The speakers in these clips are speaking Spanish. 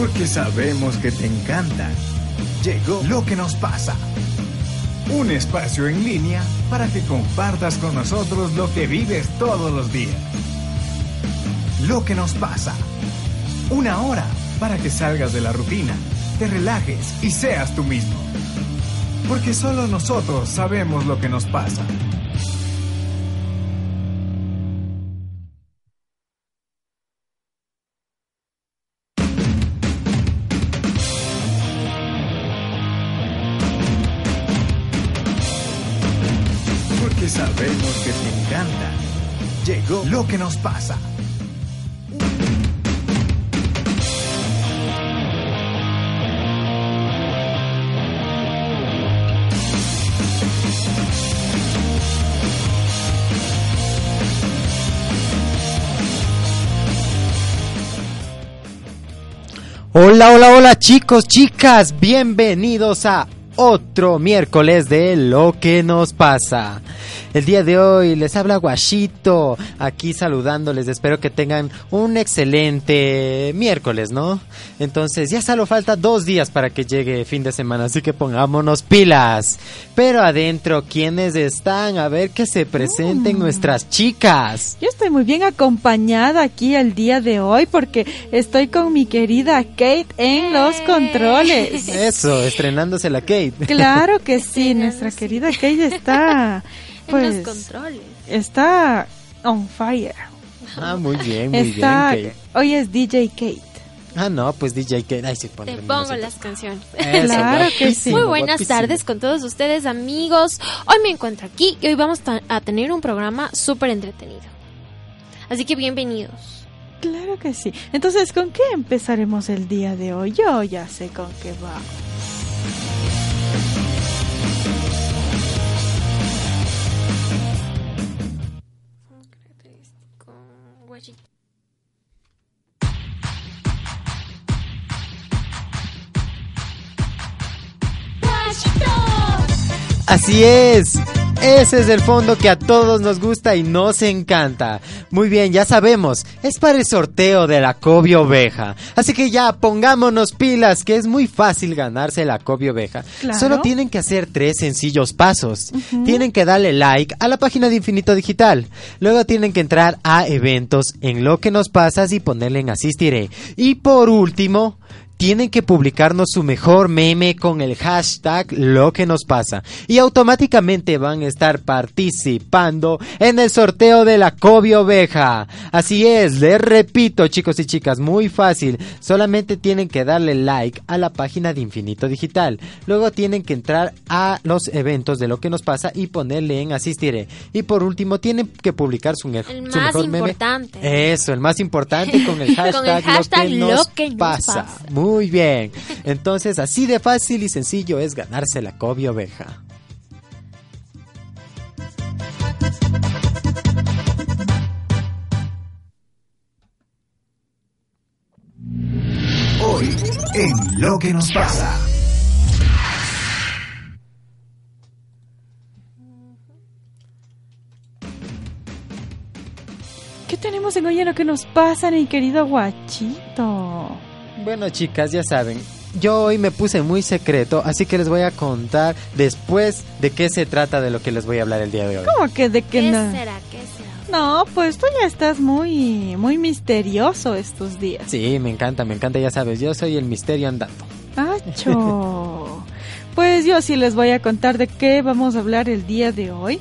Porque sabemos que te encanta. Llegó lo que nos pasa. Un espacio en línea para que compartas con nosotros lo que vives todos los días. Lo que nos pasa. Una hora para que salgas de la rutina, te relajes y seas tú mismo. Porque solo nosotros sabemos lo que nos pasa. Pasa. Hola, hola, hola chicos, chicas, bienvenidos a otro miércoles de lo que nos pasa. El día de hoy les habla Guachito, aquí saludándoles, espero que tengan un excelente miércoles, ¿no? Entonces ya solo falta dos días para que llegue fin de semana, así que pongámonos pilas. Pero adentro, ¿quiénes están? A ver que se presenten mm. nuestras chicas. Yo estoy muy bien acompañada aquí el día de hoy porque estoy con mi querida Kate en los controles. Eso, estrenándose la Kate. Claro que sí, nuestra querida Kate está pues, los controles. Está on fire. Ah, muy bien, muy bien. Kate. Hoy es DJ Kate. Ah, no, pues DJ Kate. Ay, sí, Te pongo las canciones. claro que sí. Muy buenas tardes con todos ustedes, amigos. Hoy me encuentro aquí y hoy vamos a tener un programa súper entretenido. Así que bienvenidos. Claro que sí. Entonces, ¿con qué empezaremos el día de hoy? Yo ya sé con qué va. Así es. Ese es el fondo que a todos nos gusta y nos encanta. Muy bien, ya sabemos, es para el sorteo de la Kobe Oveja. Así que ya pongámonos pilas, que es muy fácil ganarse la Kobe Oveja. Solo tienen que hacer tres sencillos pasos. Tienen que darle like a la página de Infinito Digital. Luego tienen que entrar a eventos en lo que nos pasas y ponerle en asistiré. Y por último, tienen que publicarnos su mejor meme con el hashtag lo que nos pasa y automáticamente van a estar participando en el sorteo de la Kobe Oveja. Así es, les repito chicos y chicas, muy fácil, solamente tienen que darle like a la página de Infinito Digital, luego tienen que entrar a los eventos de lo que nos pasa y ponerle en asistiré y por último tienen que publicar su, el más importante. Eso, el más importante con el hashtag, lo, que nos, pasa. Muy bien. Entonces, así de fácil y sencillo es ganarse la Kobe oveja. Hoy, en Lo que nos pasa. ¿Qué tenemos en hoy en lo que nos pasa, mi querido guachito? Bueno, chicas, ya saben, yo hoy me puse muy secreto, así que les voy a contar después de qué se trata de lo que les voy a hablar el día de hoy. ¿Cómo que de qué, ¿Qué no? será? ¿Qué será? No, pues tú ya estás muy, muy misterioso estos días. Sí, me encanta, me encanta, ya sabes, yo soy el misterio andando. ¡Acho! pues yo sí les voy a contar de qué vamos a hablar el día de hoy.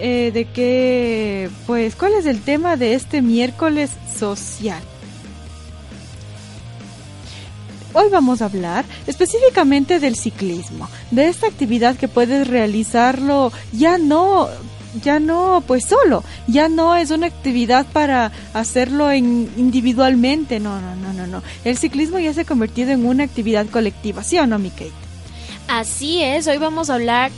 Eh, de qué, pues, ¿cuál es el tema de este miércoles social? Hoy vamos a hablar específicamente del ciclismo, de esta actividad que puedes realizarlo ya no ya no pues solo, ya no es una actividad para hacerlo en, individualmente, no, no, no, no, no. El ciclismo ya se ha convertido en una actividad colectiva, ¿sí o no, mi Kate? Así es, hoy vamos a hablar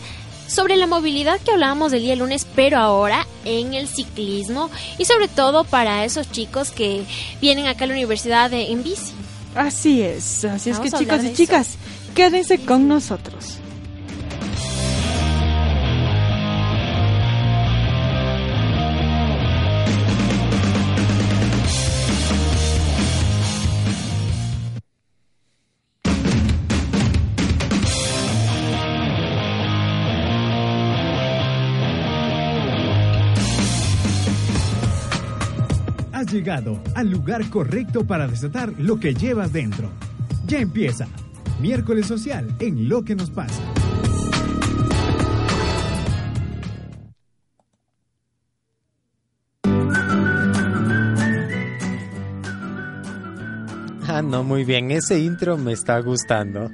sobre la movilidad que hablábamos el día lunes, pero ahora en el ciclismo y sobre todo para esos chicos que vienen acá a la universidad en bici. Así es, así es que chicos y chicas, quédense con nosotros. Al lugar correcto para desatar lo que llevas dentro. Ya empieza. Miércoles Social en Lo que nos pasa. Ah, no, muy bien. Ese intro me está gustando.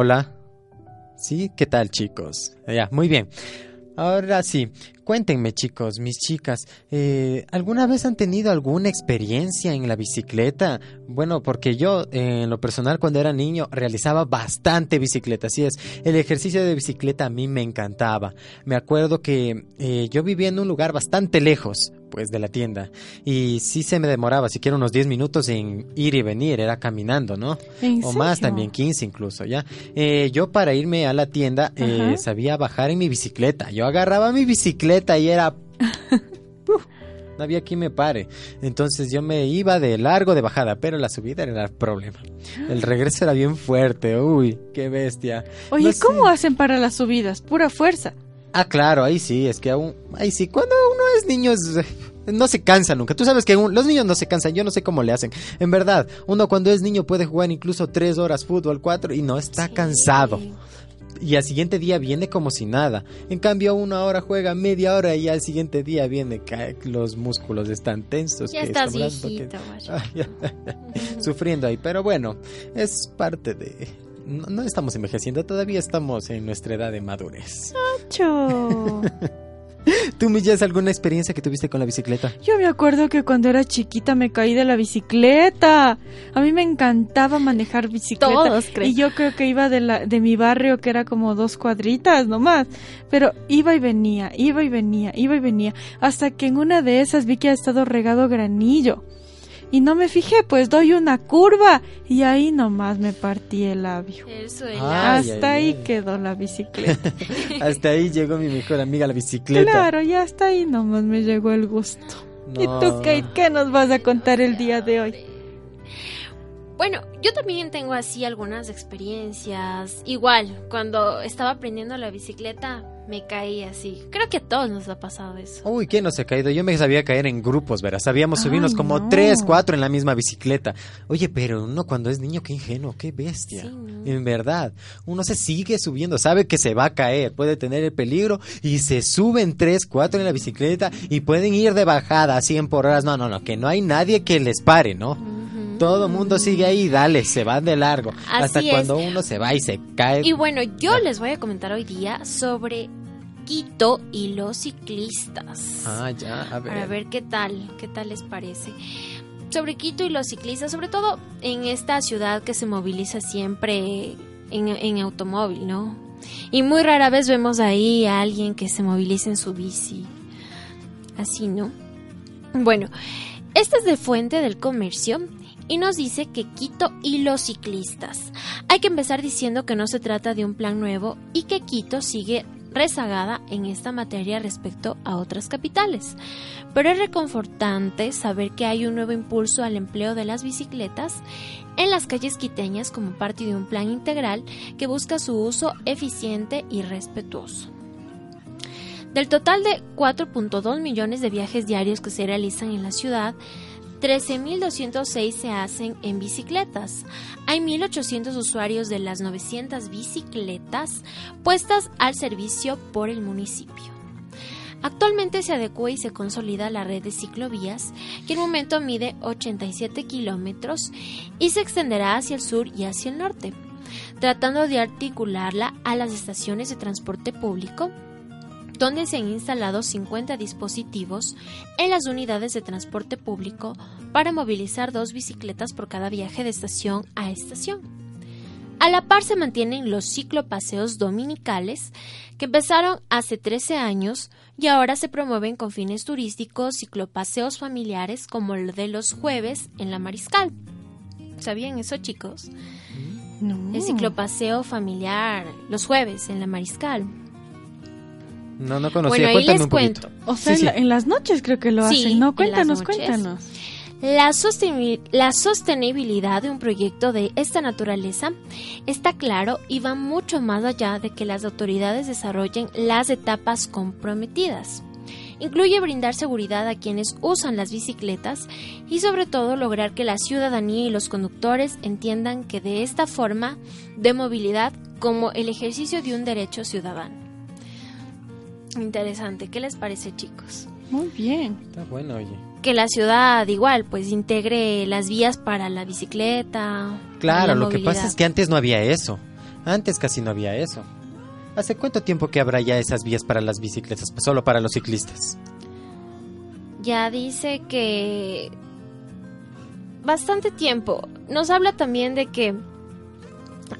Hola. Sí, ¿qué tal chicos? Ya, muy bien. Ahora sí, cuéntenme chicos, mis chicas, eh, ¿alguna vez han tenido alguna experiencia en la bicicleta? Bueno, porque yo en lo personal cuando era niño realizaba bastante bicicleta, así es, el ejercicio de bicicleta a mí me encantaba. Me acuerdo que eh, yo vivía en un lugar bastante lejos, pues de la tienda. Y sí se me demoraba siquiera unos 10 minutos en ir y venir, era caminando, ¿no? o más también, 15 incluso, ¿ya? Eh, yo para irme a la tienda eh, sabía bajar en mi bicicleta. Yo agarraba mi bicicleta y era... no había quien me pare. Entonces yo me iba de largo de bajada, pero la subida era el problema. El regreso era bien fuerte, uy, qué bestia. Oye, ¿cómo hacen para las subidas? Pura fuerza. Ah, claro, ahí sí, es que aún, ahí sí, cuando uno es niño no se cansa nunca. Tú sabes que los niños no se cansan, yo no sé cómo le hacen. En verdad, uno cuando es niño puede jugar incluso tres horas fútbol, cuatro, y no está cansado. Y al siguiente día viene como si nada. En cambio, una hora juega media hora y al siguiente día viene, los músculos están tensos. Ya estás viejito, Sufriendo ahí, pero bueno, es parte de, no, estamos envejeciendo, todavía estamos en nuestra edad de madurez. ¡Acho! ¿Tú, Millas, alguna experiencia que tuviste con la bicicleta? Yo me acuerdo que cuando era chiquita me caí de la bicicleta. A mí me encantaba manejar bicicleta. Todos. Y yo creo que iba de, la, de mi barrio, que era como dos cuadritas nomás. Pero iba y venía, iba y venía, iba y venía. Hasta que en una de esas vi que ha estado regado granillo y no me fijé, pues doy una curva y ahí nomás me partí el labio. hasta ahí quedó la bicicleta. hasta ahí llegó mi mejor amiga la bicicleta. Claro, y hasta ahí nomás me llegó el gusto. ¿Y tú, Kate, qué nos vas a contar el día de hoy? Bueno, yo también tengo así algunas experiencias. Igual, cuando estaba aprendiendo la bicicleta, me caí así. Creo que a todos nos ha pasado eso. Uy, ¿quién no se ha caído? Yo me sabía caer en grupos, verás. Sabíamos subirnos como tres, cuatro en la misma bicicleta. Oye, pero uno cuando es niño, qué ingenuo, qué bestia. En verdad, uno se sigue subiendo, sabe que se va a caer, puede tener el peligro y se suben tres, cuatro en la bicicleta y pueden ir de bajada a 100 por horas. No, no, no, que no hay nadie que les pare, ¿no? Todo mundo sigue ahí, dale, se van de largo. hasta cuando uno se va y se cae. Y bueno, yo les voy a comentar hoy día sobre Quito y los ciclistas. Ah, ya, a ver. Para ver qué tal, qué tal les parece. Sobre Quito y los ciclistas, sobre todo en esta ciudad que se moviliza siempre en, en automóvil, ¿no? Y muy rara vez vemos ahí a alguien que se moviliza en su bici. Así, ¿no? Bueno, esta es de Fuente del Comercio y nos dice que Quito y los ciclistas. Hay que empezar diciendo que no se trata de un plan nuevo y que Quito sigue rezagada en esta materia respecto a otras capitales. Pero es reconfortante saber que hay un nuevo impulso al empleo de las bicicletas en las calles quiteñas como parte de un plan integral que busca su uso eficiente y respetuoso. Del total de 4.2 millones de viajes diarios que se realizan en la ciudad, 13.206 se hacen en bicicletas. Hay 1.800 usuarios de las 900 bicicletas puestas al servicio por el municipio. Actualmente se adecua y se consolida la red de ciclovías, que en momento mide 87 kilómetros y se extenderá hacia el sur y hacia el norte, tratando de articularla a las estaciones de transporte público, donde se han instalado 50 dispositivos en las unidades de transporte público para movilizar dos bicicletas por cada viaje de estación a estación. A la par se mantienen los ciclopaseos dominicales, que empezaron hace 13 años y ahora se promueven con fines turísticos, ciclopaseos familiares como el de los jueves en la Mariscal. ¿Sabían eso, chicos? No. El ciclopaseo familiar los jueves en la Mariscal. No, no conocía. Bueno, ahí Cuéntame les cuento. O sea, Sí, en, la- en las noches creo que lo Sí, hacen. No, en cuéntanos, las noches. cuéntanos. La sostenibilidad de un proyecto de esta naturaleza está claro y va mucho más allá de que las autoridades desarrollen las etapas comprometidas. Incluye brindar seguridad a quienes usan las bicicletas y sobre todo lograr que la ciudadanía y los conductores entiendan que de esta forma de movilidad como el ejercicio de un derecho ciudadano. Interesante, ¿qué les parece chicos? Muy bien. Está bueno, oye. que la ciudad igual pues integre las vías para la bicicleta. Claro, la lo que pasa es que antes no había eso. Antes casi no había eso. ¿Hace cuánto tiempo que habrá ya esas vías para las bicicletas? Pues solo para los ciclistas. ya dice que bastante tiempo. Nos habla también de que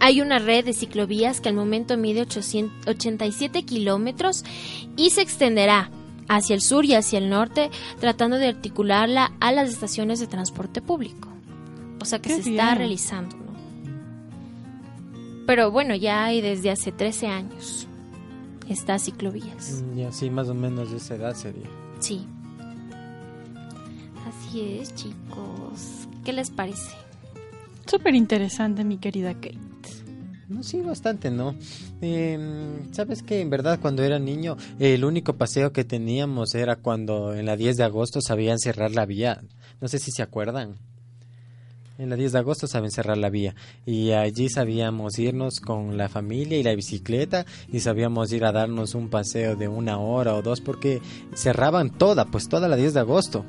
hay una red de ciclovías que al momento mide 800 87 kilómetros y se extenderá hacia el sur y hacia el norte, tratando de articularla a las estaciones de transporte público. O sea que Qué se está realizando, ¿no? Pero bueno, ya hay desde hace 13 años estas ciclovías. Mm, Ya, sí, más o menos de esa edad sería. Sí. Así es, chicos. ¿Qué les parece? Súper interesante, mi querida Kate. No, sí, bastante, ¿no? Eh, Sabes que en verdad cuando era niño el único paseo que teníamos era cuando en la 10 de agosto sabían cerrar la vía. No sé si se acuerdan. En la 10 de agosto saben cerrar la vía y allí sabíamos irnos con la familia y la bicicleta y sabíamos ir a darnos un paseo de una hora o dos porque cerraban toda, pues toda la 10 de agosto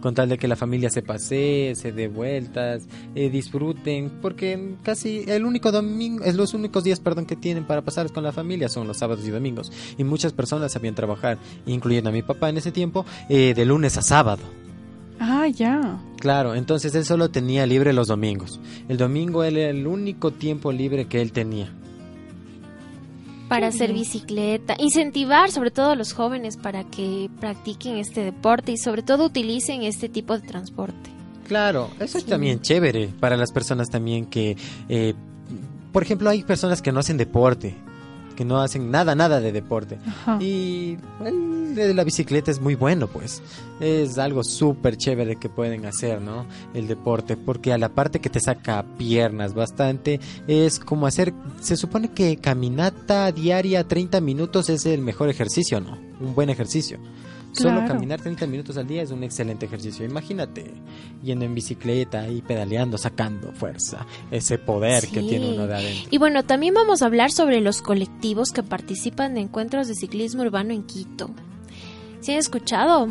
con tal de que la familia se pasee, se dé vueltas, eh, disfruten, porque casi el único domingo, es los únicos días, perdón, que tienen para pasar con la familia son los sábados y domingos. Y muchas personas sabían trabajar, incluyendo a mi papá en ese tiempo, eh, de lunes a sábado. Ah, ya. Claro, entonces él solo tenía libre los domingos. El domingo era el único tiempo libre que él tenía. Para hacer bicicleta, incentivar sobre todo a los jóvenes para que practiquen este deporte y sobre todo utilicen este tipo de transporte. Claro, eso es también chévere para las personas también que, eh, por ejemplo, hay personas que no hacen deporte, que no hacen nada, nada de deporte. Ajá. Y el de la bicicleta es muy bueno, pues. Es algo súper chévere que pueden hacer, ¿no? El deporte, porque a la parte que te saca piernas bastante, es como hacer, se supone que caminata diaria 30 minutos es el mejor ejercicio, ¿no? Un buen ejercicio. Solo caminar 30 minutos al día es un excelente ejercicio. Imagínate yendo en bicicleta y pedaleando, sacando fuerza, ese poder que tiene uno de adentro. Y bueno, también vamos a hablar sobre los colectivos que participan de encuentros de ciclismo urbano en Quito. ¿Sí han escuchado?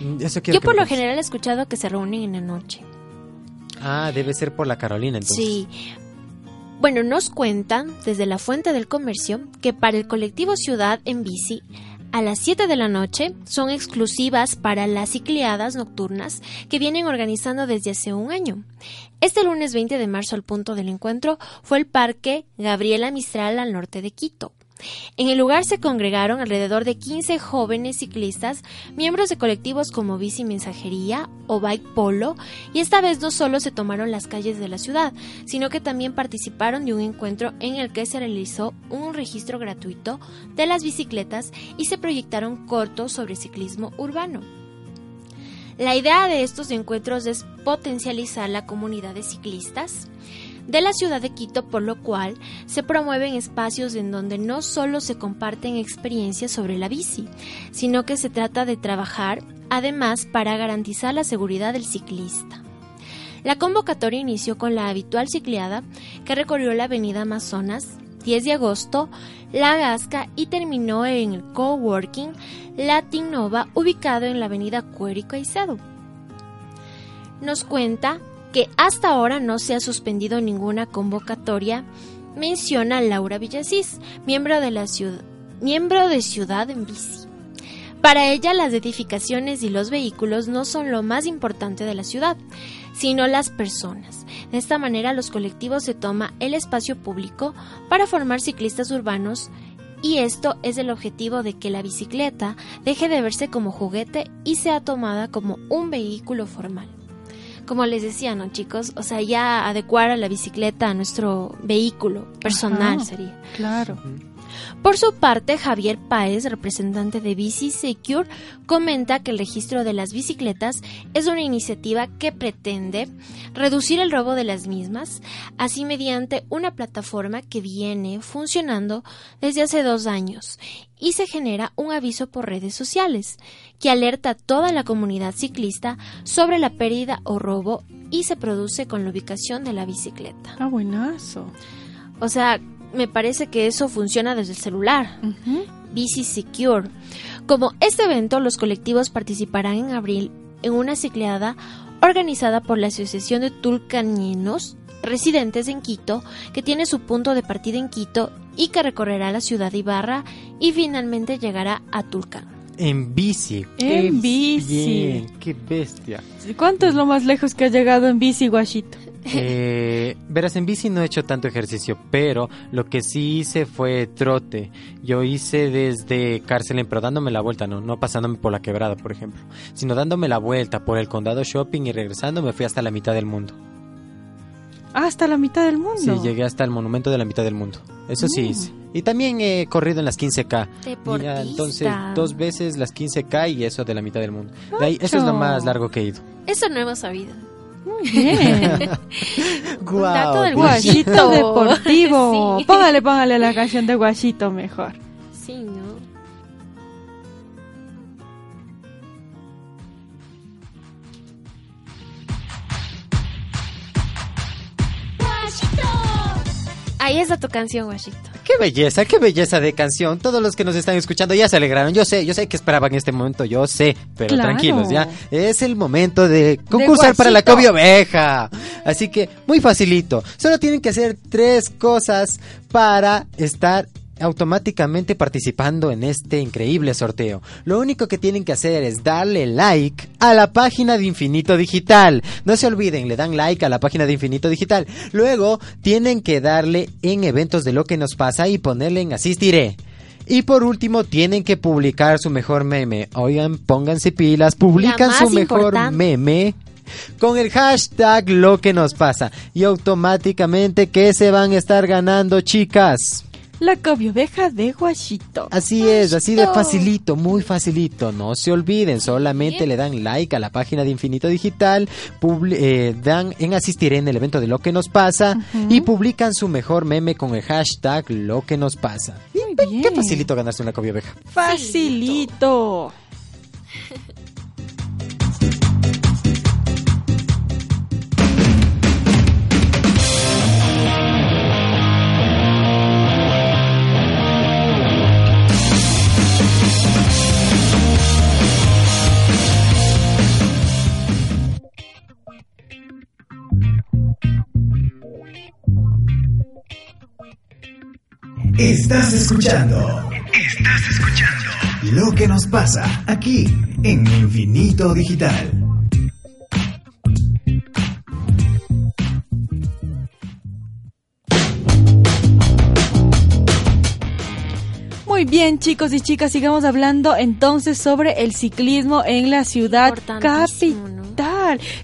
Mm, Eso Yo por lo general he escuchado que se reúnen en la noche. Ah, debe ser por la Carolina entonces. Sí. Bueno, nos cuentan desde la Fuente del Comercio que para el colectivo Ciudad en Bici, a las 7 de la noche son exclusivas para las cicleadas nocturnas que vienen organizando desde hace un año. Este lunes 20 de marzo al punto del encuentro fue el Parque Gabriela Mistral al norte de Quito. En el lugar se congregaron alrededor de 15 jóvenes ciclistas, miembros de colectivos como Bici Mensajería o Bike Polo, y esta vez no solo se tomaron las calles de la ciudad, sino que también participaron de un encuentro en el que se realizó un registro gratuito de las bicicletas y se proyectaron cortos sobre ciclismo urbano. La idea de estos encuentros es potencializar la comunidad de ciclistas, de la ciudad de Quito, por lo cual se promueven espacios en donde no solo se comparten experiencias sobre la bici, sino que se trata de trabajar además para garantizar la seguridad del ciclista. La convocatoria inició con la habitual cicleada que recorrió la avenida Amazonas 10 de agosto, La Gasca y terminó en el coworking Latin Nova ubicado en la avenida y Caicedo. Nos cuenta que hasta ahora no se ha suspendido ninguna convocatoria, menciona Laura Villasís, miembro de la ciudad, miembro de Ciudad en Bici. Para ella las edificaciones y los vehículos no son lo más importante de la ciudad, sino las personas. De esta manera los colectivos se toma el espacio público para formar ciclistas urbanos y esto es el objetivo de que la bicicleta deje de verse como juguete y sea tomada como un vehículo formal. Como les decía, ¿no, chicos? O sea, ya adecuar a la bicicleta a nuestro vehículo personal Ajá. sería. Claro. Por su parte, Javier Páez, representante de Bici Secure, comenta que el registro de las bicicletas es una iniciativa que pretende reducir el robo de las mismas, así mediante una plataforma que viene funcionando desde hace dos años y se genera un aviso por redes sociales que alerta a toda la comunidad ciclista sobre la pérdida o robo y se produce con la ubicación de la bicicleta. Ah, buenazo. O sea, me parece que eso funciona desde el celular. Bici Secure. Como este evento, los colectivos participarán en abril en una cicleada organizada por la Asociación de Tulcanienos residentes en Quito, que tiene su punto de partida en Quito y que recorrerá la ciudad de Ibarra y finalmente llegará a Tulcán. En bici. En bici. bien, qué bestia. ¿Cuánto es lo más lejos que has llegado en bici, Guachito? Eh, verás, en bici no he hecho tanto ejercicio, pero lo que sí hice fue trote. Yo hice desde Cárcel, pero dándome la vuelta, no, no pasándome por la quebrada, por ejemplo, sino dándome la vuelta por el condado shopping y regresando me fui hasta la mitad del mundo. Ah, hasta la mitad del mundo. Sí, llegué hasta el monumento de la mitad del mundo. Eso sí Mm. hice. Y también he corrido en las 15K. Y ya, Deportista. entonces, dos veces las 15K y eso de la mitad del mundo. De ahí- eso es lo más largo que he ido. Eso no hemos sabido. Muy bien. Guau, dato del Guachito Guachito. deportivo. Sí. Póngale, póngale la canción de Guachito mejor. Sí, ¿no? Ahí está tu canción, Washito. Qué belleza, qué belleza de canción. Todos los que nos están escuchando ya se alegraron. Yo sé, yo sé que esperaban este momento, yo sé. Pero Claro. tranquilos, ya. Es el momento de concursar para la. Cobio Oveja. Así que, muy facilito. Solo tienen que hacer tres cosas para estar automáticamente participando en este increíble sorteo. Lo único que tienen que hacer es darle like a la página de Infinito Digital. No se olviden, le dan like a la página de Infinito Digital. Luego tienen que darle en eventos de lo que nos pasa y ponerle en asistiré. Y por último, tienen que publicar su mejor meme. Oigan, pónganse pilas, publican su mejor importante. meme con el hashtag lo que nos pasa. Y automáticamente, ¿qué se van a estar ganando, chicas? La cobioveja de Guachito. Así es, así de facilito, muy facilito. No se olviden, solamente le dan like a la página de Infinito Digital, eh, dan en asistir en el evento de lo que nos pasa y publican su mejor meme con el hashtag lo que nos pasa. Muy bien. Qué facilito ganarse una cobia oveja. Facilito. Estás escuchando. Estás escuchando. Lo que nos pasa aquí en Infinito Digital. Muy bien, chicos y chicas, sigamos hablando entonces sobre el ciclismo en la ciudad ¿no?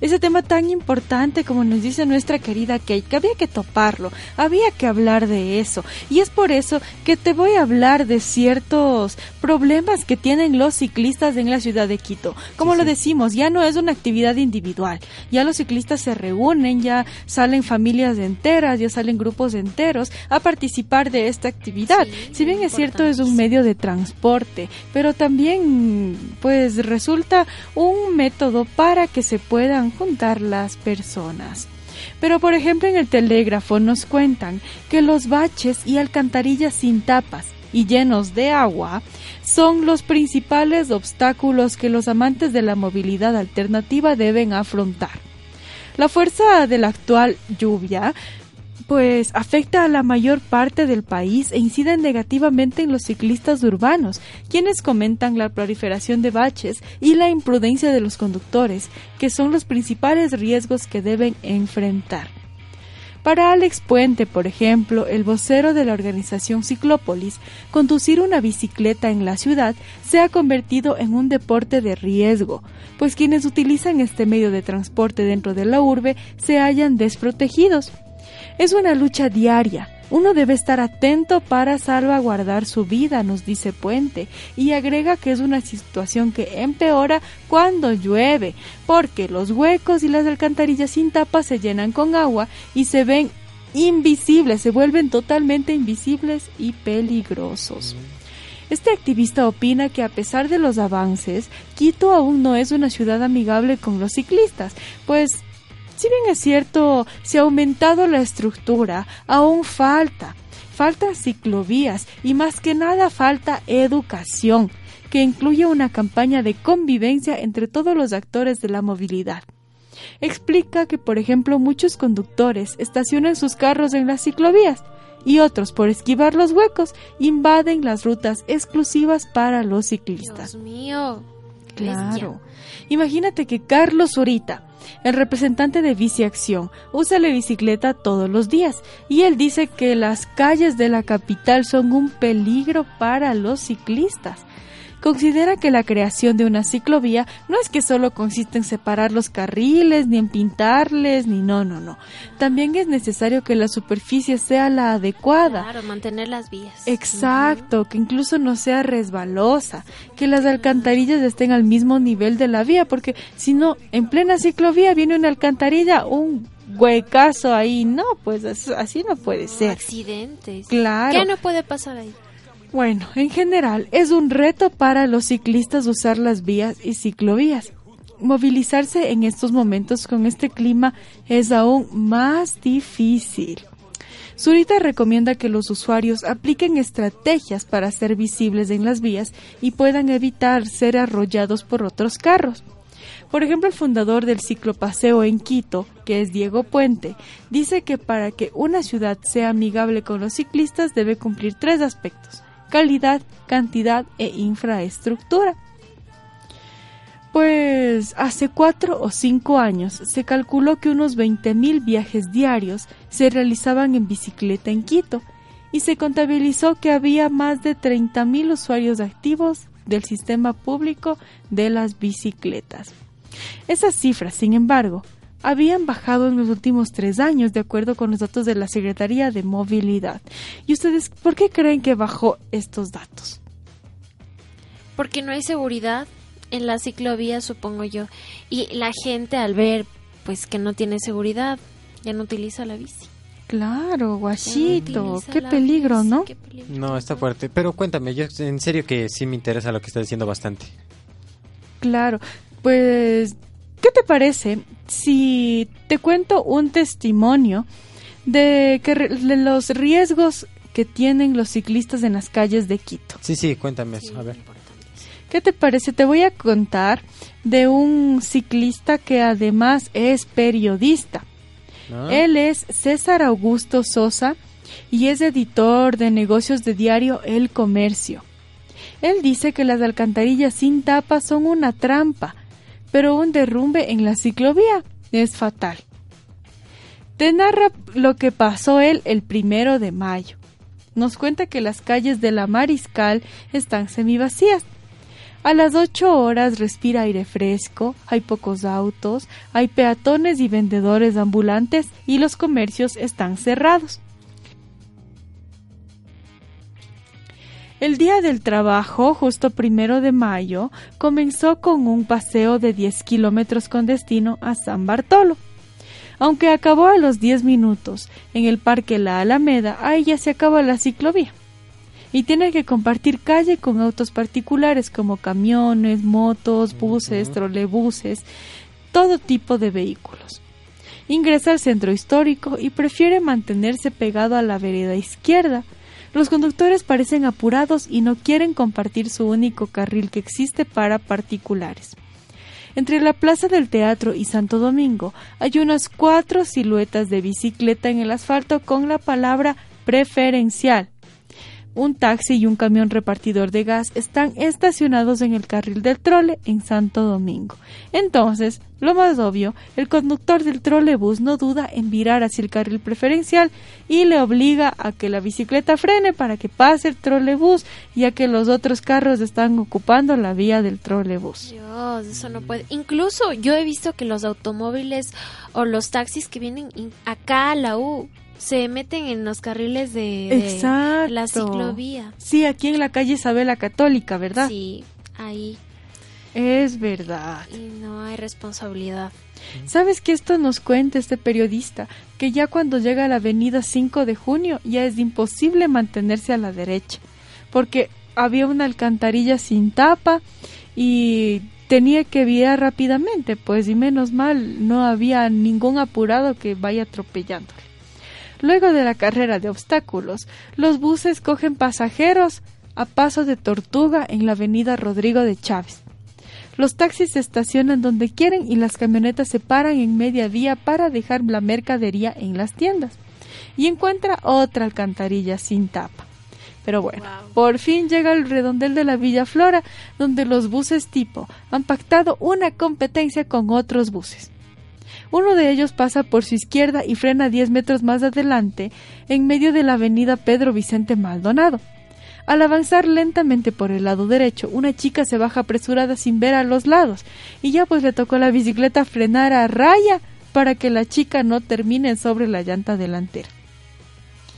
Ese tema tan importante como nos dice nuestra querida Kate, que había que toparlo, había que hablar de eso. Y es por eso que te voy a hablar de ciertos problemas que tienen los ciclistas en la ciudad de Quito. Como lo decimos, ya no es una actividad individual, ya los ciclistas se reúnen, ya salen familias enteras, ya salen grupos enteros a participar de esta actividad. si bien es cierto, es un medio de transporte, pero también pues resulta un método para que se puedan juntar las personas. Pero por ejemplo en el telégrafo nos cuentan que los baches y alcantarillas sin tapas y llenos de agua son los principales obstáculos que los amantes de la movilidad alternativa deben afrontar. La fuerza de la actual lluvia pues afecta a la mayor parte del país e incide negativamente en los ciclistas urbanos, quienes comentan la proliferación de baches y la imprudencia de los conductores, que son los principales riesgos que deben enfrentar. Para Alex Puente, por ejemplo, el vocero de la organización Ciclópolis, conducir una bicicleta en la ciudad se ha convertido en un deporte de riesgo, pues quienes utilizan este medio de transporte dentro de la urbe se hallan desprotegidos. Es una lucha diaria. Uno debe estar atento para salvaguardar su vida, nos dice Puente, y agrega que es una situación que empeora cuando llueve, porque los huecos y las alcantarillas sin tapa se llenan con agua y se ven invisibles, se vuelven totalmente invisibles y peligrosos. Este activista opina que a pesar de los avances, Quito aún no es una ciudad amigable con los ciclistas, pues si bien es cierto, se ha aumentado la estructura, aún falta. Faltan ciclovías y más que nada falta educación, que incluye una campaña de convivencia entre todos los actores de la movilidad. Explica que, por ejemplo, muchos conductores estacionan sus carros en las ciclovías y otros, por esquivar los huecos, invaden las rutas exclusivas para los ciclistas. Dios mío. Claro. Imagínate que Carlos Zurita, el representante de Biciacción, usa la bicicleta todos los días y él dice que las calles de la capital son un peligro para los ciclistas considera que la creación de una ciclovía no es que solo consiste en separar los carriles, ni en pintarles, ni no, no, no. También es necesario que la superficie sea la adecuada. Claro, mantener las vías. Exacto, que incluso no sea resbalosa, que las alcantarillas estén al mismo nivel de la vía, porque si no, en plena ciclovía viene una alcantarilla, un huecazo ahí, no, pues así no puede ser. Accidentes. Claro. ¿Qué no puede pasar ahí? Bueno, en general es un reto para los ciclistas usar las vías y ciclovías. Movilizarse en estos momentos con este clima es aún más difícil. Zurita recomienda que los usuarios apliquen estrategias para ser visibles en las vías y puedan evitar ser arrollados por otros carros. Por ejemplo, el fundador del ciclopaseo en Quito, que es Diego Puente, dice que para que una ciudad sea amigable con los ciclistas debe cumplir tres aspectos calidad, cantidad e infraestructura. Pues hace cuatro o cinco años se calculó que unos 20.000 viajes diarios se realizaban en bicicleta en Quito y se contabilizó que había más de 30.000 usuarios activos del sistema público de las bicicletas. Esas cifras, sin embargo, habían bajado en los últimos tres años, de acuerdo con los datos de la Secretaría de Movilidad. ¿Y ustedes por qué creen que bajó estos datos? Porque no hay seguridad en la ciclovía, supongo yo. Y la gente al ver pues que no tiene seguridad, ya no utiliza la bici. Claro, guachito, qué peligro, ¿no? Qué peligro. No, está fuerte. Pero cuéntame, yo en serio que sí me interesa lo que está diciendo bastante. Claro, pues, ¿qué te parece si te cuento un testimonio de, que, de los riesgos que tienen los ciclistas en las calles de Quito? Sí, sí, cuéntame eso, a ver. ¿Qué te parece? Te voy a contar de un ciclista que además es periodista. ¿No? Él es César Augusto Sosa y es editor de negocios de diario El Comercio. Él dice que las alcantarillas sin tapa son una trampa, pero un derrumbe en la ciclovía es fatal. Te narra lo que pasó él el primero de mayo. Nos cuenta que las calles de la Mariscal están semivacías. A las 8 horas respira aire fresco, hay pocos autos, hay peatones y vendedores ambulantes y los comercios están cerrados. El día del trabajo, justo primero de mayo, comenzó con un paseo de 10 kilómetros con destino a San Bartolo. Aunque acabó a los 10 minutos en el Parque La Alameda, ahí ya se acaba la ciclovía. Y tiene que compartir calle con autos particulares como camiones, motos, buses, trolebuses, todo tipo de vehículos. Ingresa al centro histórico y prefiere mantenerse pegado a la vereda izquierda, los conductores parecen apurados y no quieren compartir su único carril que existe para particulares. Entre la Plaza del Teatro y Santo Domingo hay unas cuatro siluetas de bicicleta en el asfalto con la palabra preferencial un taxi y un camión repartidor de gas están estacionados en el carril del trole en Santo Domingo. Entonces, lo más obvio, el conductor del trolebús no duda en virar hacia el carril preferencial y le obliga a que la bicicleta frene para que pase el trolebús, ya que los otros carros están ocupando la vía del trolebús. Dios, eso no puede. Incluso yo he visto que los automóviles o los taxis que vienen acá a la U se meten en los carriles de, la ciclovía. Sí, aquí en la calle Isabela Católica, ¿verdad? Sí, ahí. Es verdad. Y no hay responsabilidad. ¿Sabes que esto nos cuenta este periodista? Que ya cuando llega a la avenida 5 de junio ya es imposible mantenerse a la derecha, porque había una alcantarilla sin tapa y tenía que virar rápidamente, pues y menos mal no había ningún apurado que vaya atropellándole. Luego de la carrera de obstáculos, los buses cogen pasajeros a paso de tortuga en la avenida Rodrigo de Chávez. Los taxis se estacionan donde quieren y las camionetas se paran en media vía para dejar la mercadería en las tiendas. Y encuentra otra alcantarilla sin tapa. Pero bueno, por fin llega el redondel de la Villa Flora, donde los buses tipo han pactado una competencia con otros buses. Uno de ellos pasa por su izquierda y frena 10 metros más adelante, en medio de la avenida Pedro Vicente Maldonado. Al avanzar lentamente por el lado derecho, una chica se baja apresurada sin ver a los lados, y ya pues le tocó la bicicleta frenar a raya para que la chica no termine sobre la llanta delantera.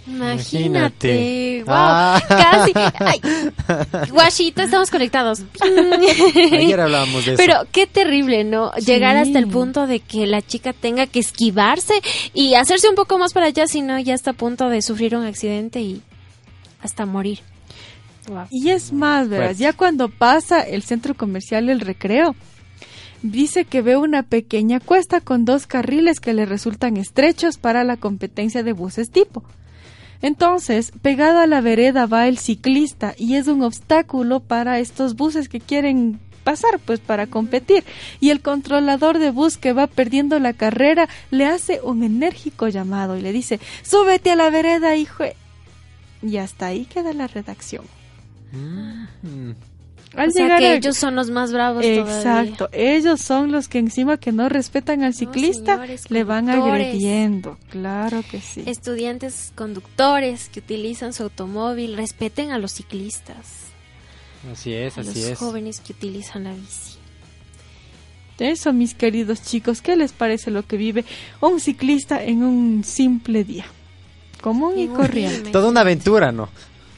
Imagínate. Wow, ah. casi. guachito, estamos conectados. Ayer hablábamos de eso. Pero qué terrible, ¿no? Llegar hasta el punto de que la chica tenga que esquivarse y hacerse un poco más para allá, si no, ya está a punto de sufrir un accidente y hasta morir. Y es más, ¿verdad? Ya cuando pasa el centro comercial El Recreo, dice que ve una pequeña cuesta con dos carriles que le resultan estrechos para la competencia de buses tipo. Entonces, pegado a la vereda va el ciclista y es un obstáculo para estos buses que quieren pasar pues para competir. Y el controlador de bus que va perdiendo la carrera le hace un enérgico llamado y le dice súbete a la vereda hijo y hasta ahí queda la redacción. Mm o sea que ellos son los más bravos Exacto, ellos son los que encima que no respetan al ciclista le van agrediendo, claro que sí. Estudiantes conductores que utilizan su automóvil, respeten a los ciclistas. Así es, a así los es. jóvenes que utilizan la bici. Eso, mis queridos chicos, ¿qué les parece lo que vive un ciclista en un simple día? Común y corriente. Toda una aventura, ¿no?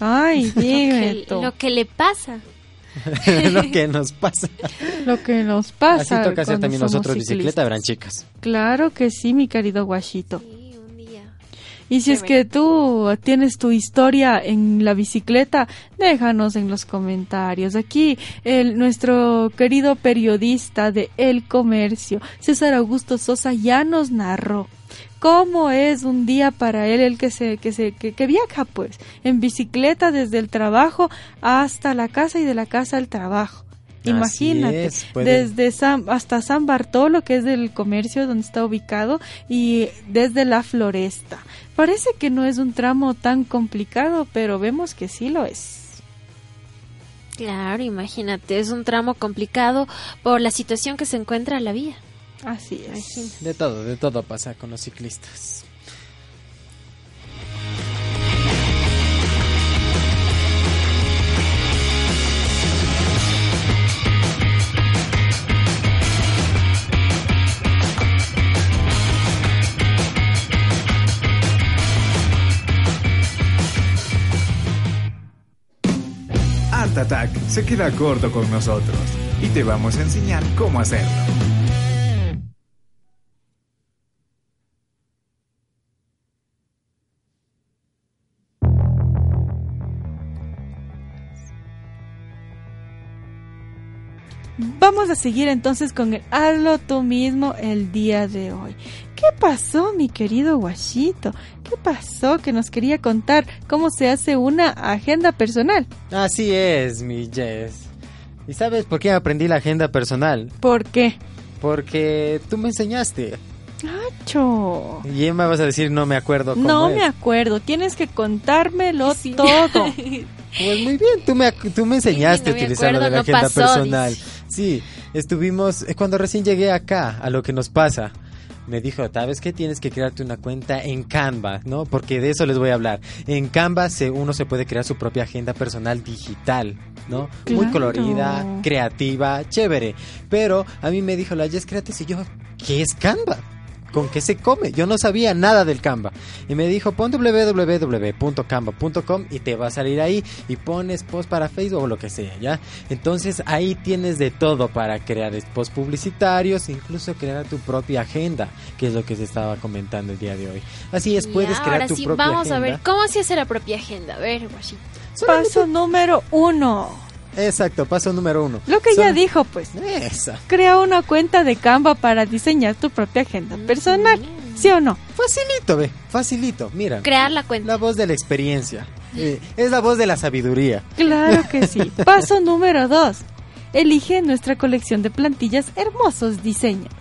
Ay, dime. lo que le pasa. lo que nos pasa. Lo que nos pasa. Así toca hacer también nosotros bicicleta, verán chicas. Claro que sí, mi querido guachito. Y si es que tú tienes tu historia en la bicicleta, déjanos en los comentarios. Aquí el, nuestro querido periodista de El Comercio, César Augusto Sosa, ya nos narró cómo es un día para él el que se que se que, viaja pues en bicicleta desde el trabajo hasta la casa y de la casa al trabajo. Imagínate, desde San, hasta San Bartolo, que es el comercio donde está ubicado, y desde la floresta. Parece que no es un tramo tan complicado, pero vemos que sí lo es. Claro, imagínate, es un tramo complicado por la situación que se encuentra la vía. Así es. De todo, de todo pasa con los ciclistas. Art Attack se queda corto con nosotros y te vamos a enseñar cómo hacerlo. Vamos a seguir entonces con el hazlo tú mismo el día de hoy. ¿Qué pasó, mi querido Guachito? ¿Qué pasó que nos quería contar cómo se hace una agenda personal? Así es, mi Jess. ¿Y sabes por qué aprendí la agenda personal? ¿Por qué? Porque tú me enseñaste. ¡Acho! Y me vas a decir, no me acuerdo cómo No es. me acuerdo, tienes que contármelo Sí. todo. Pues muy bien, tú me, tú me enseñaste no a me utilizar acuerdo, la no agenda pasó, personal. dice. Sí, estuvimos, eh, cuando recién llegué acá, a lo que nos pasa, me dijo, ¿sabes qué? Tienes que crearte una cuenta en Canva, ¿no? Porque de eso les voy a hablar. En Canva se, uno se puede crear su propia agenda personal digital, ¿no? Muy colorida, creativa, chévere. Pero a mí me dijo, la Jess, créate, y yo, ¿qué es Canva? ¿Con qué se come? Yo no sabía nada del Canva. Y me dijo, pon www.canva.com y te va a salir ahí y pones post para Facebook o lo que sea, ¿ya? Entonces ahí tienes de todo para crear posts publicitarios, incluso crear tu propia agenda, que es lo que se estaba comentando el día de hoy. Así es, puedes Ya, crear ahora tu sí, propia vamos agenda. a ver cómo se hace la propia agenda. A ver, Guachito. Paso número uno. Exacto, paso número uno. Lo que ya dijo, pues. Esa. Crea una cuenta de Canva para diseñar tu propia agenda personal. ¿Sí o no? Facilito, ve, facilito. Mira, Crear la cuenta. la voz de la experiencia. Eh, es la voz de la sabiduría. Claro que sí. Paso número dos. Elige nuestra colección de plantillas hermosos diseños.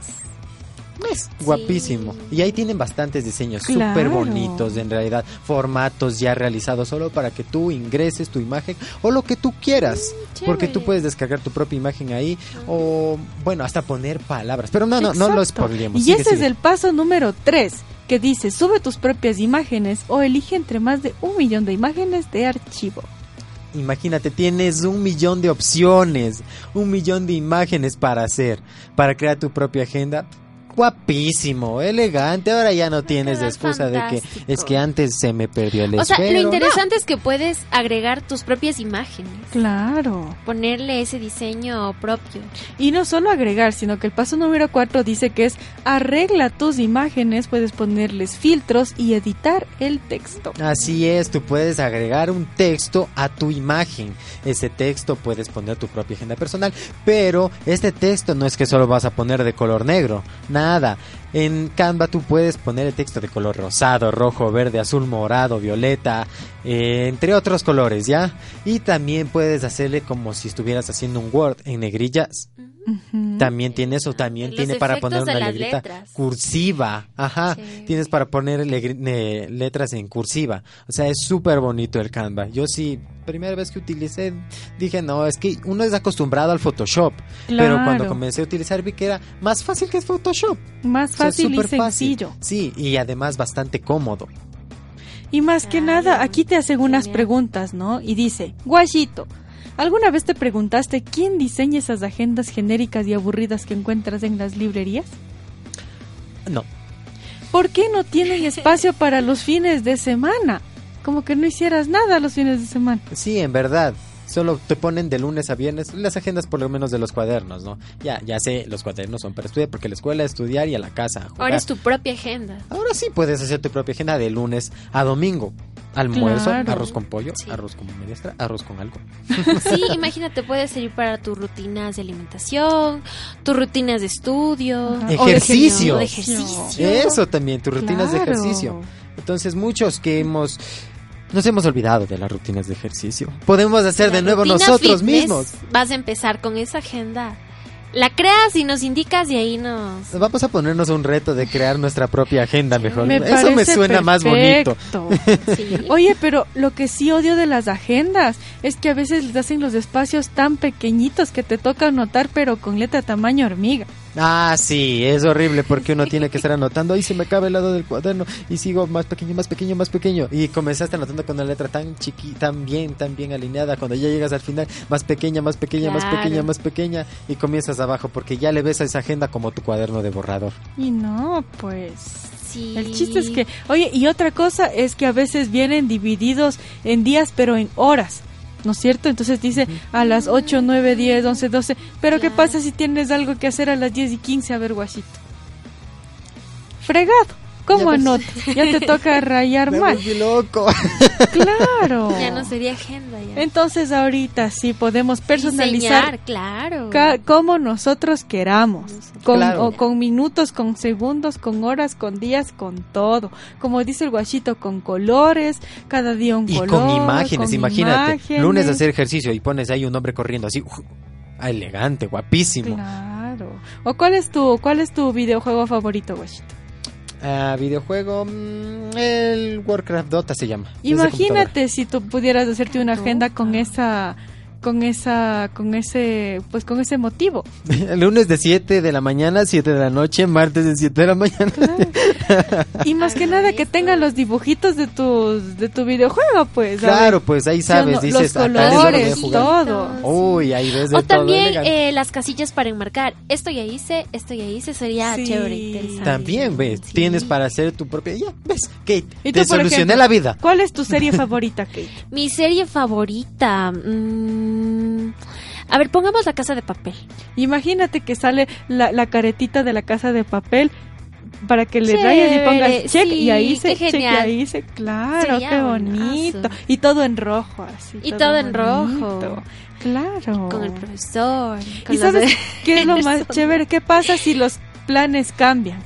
Es guapísimo. Y ahí tienen bastantes diseños Claro. súper bonitos, en realidad. Formatos ya realizados solo para que tú ingreses tu imagen o lo que tú quieras. Porque tú puedes descargar tu propia imagen ahí o, bueno, hasta poner palabras. Pero no, no, no lo Exacto. spoilemos. Y Sigue, ese es el paso número 3, que dice sube tus propias imágenes o elige entre más de un millón de imágenes de archivo. Imagínate, tienes un millón de opciones, un millón de imágenes para hacer, para crear tu propia agenda. Guapísimo, elegante. Ahora ya no tienes excusa de que es que antes se me perdió el O sea, lo interesante es que puedes agregar tus propias imágenes. Claro. Ponerle ese diseño propio. Y no solo agregar, sino que el paso número 4 dice que es arregla tus imágenes, puedes ponerles filtros y editar el texto. Así es, tú puedes agregar un texto a tu imagen. Ese texto puedes poner tu propia agenda personal, pero este texto no es que solo vas a poner de color negro, nada nada. En Canva tú puedes poner el texto de color rosado, rojo, verde, azul, morado, violeta, eh, entre otros colores, ¿ya? Y también puedes hacerle como si estuvieras haciendo un Word en negrillas. También tiene eso, también Los tiene para poner una letrita letras. cursiva. Ajá, tienes para poner letras en cursiva. O sea, es súper bonito el Canva. Yo sí, primera vez que utilicé, dije, no, es que uno es acostumbrado al Photoshop. Pero cuando comencé a utilizar vi que era más fácil que Photoshop. Más O sea, fácil y fácil. sencillo. Sí, y además bastante cómodo. Y más que nada, aquí te hacen unas Genial. preguntas, ¿no? Y dice, Guachito, ¿alguna vez te preguntaste quién diseña esas agendas genéricas y aburridas que encuentras en las librerías? No, ¿Por qué no tienen espacio para los fines de semana? Como que no hicieras nada los fines de semana. sí, en verdad. Solo te ponen de lunes a viernes las agendas por lo menos de los cuadernos, ¿no? Ya, ya sé, los cuadernos son para estudiar porque la escuela es estudiar y a la casa a jugar. Ahora es tu propia agenda. Ahora sí puedes hacer tu propia agenda de lunes a domingo. Almuerzo, Claro. arroz con pollo, Sí. arroz con menestra, arroz con algo. Sí, imagínate, puede servir para tus rutinas de alimentación, tus rutinas de estudio, Ajá. Ejercicio. o de ejercicio. Eso también, tus rutinas de ejercicio. Entonces muchos que hemos... Nos hemos olvidado de las rutinas de ejercicio. Podemos hacer de nuevo nosotros mismos. Vas a empezar con esa agenda. La creas y nos indicas y ahí nos... Vamos a ponernos un reto de crear nuestra propia agenda mejor. Me Eso me suena más bonito. Sí. Oye, pero lo que sí odio de las agendas es que a veces les hacen los espacios tan pequeñitos que te toca anotar, pero con letra tamaño hormiga. Ah, sí, es horrible porque uno tiene que estar anotando, ahí se me cabe el lado del cuaderno y sigo más pequeño, más pequeño, más pequeño. Y comenzaste anotando con una letra tan chiquita, tan bien, tan bien alineada. Cuando ya llegas al final, más pequeña, más pequeña, más pequeña, más pequeña y comienzas abajo porque ya le ves a esa agenda como tu cuaderno de borrador. Y no, pues... Sí. El chiste es que, oye, y otra cosa es que a veces vienen divididos en días, pero en horas. ¿No es cierto? Entonces dice a las 8, 9, 10, 11, 12. Pero ¿qué Claro. pasa si tienes algo que hacer a las 10 y 15? A ver, guachito. Fregado. ¿Cómo anotas? Ya te toca rayar Me mal. volví loco. Claro. Ya no sería agenda ya. Entonces ahorita sí podemos personalizar Diseñar, claro. ca- como nosotros queramos, con, Claro. o con minutos, con segundos, con horas, con días, con todo. Como dice el guachito, con colores, cada día un Y color. con imágenes, con imagínate. imágenes. Lunes hacer ejercicio y pones ahí un hombre corriendo así. uf, ah, elegante, guapísimo. Claro. ¿O cuál es tu, cuál es tu videojuego favorito, guachito? Ah, videojuego, mm, el Warcraft Dota se llama. Imagínate si tú pudieras hacerte una agenda con esa con esa con ese pues con ese motivo. Lunes de 7 de la mañana, 7 de la noche, martes de 7 de la mañana. Y más que nada que tengan los dibujitos de tu de tu videojuego, pues. Claro, ver. pues ahí ¿Sí o no? sabes, dices, los acá es donde voy a colores, jugar. todo. Uy, ahí ves de O todo también eh, las casillas para enmarcar. Esto ya hice, esto ya hice, sería Sí. chévere, interesante. También, ves, Sí. tienes para hacer tu propia... Ya, ves, Kate, ¿Y te tú, solucioné ejemplo? la vida. ¿Cuál es tu serie favorita, Kate? Mi serie favorita. Mm, a ver, pongamos la casa de papel. Imagínate que sale la, la caretita de la casa de papel para que le rayes y pongas check sí, y ahí se check y ahí se claro, Sería qué bonito. Y todo en rojo así. Y todo en bonito. rojo. Claro. Con el profesor. Con ¿Y sabes de- qué es lo más chévere? ¿Qué pasa si los planes cambian?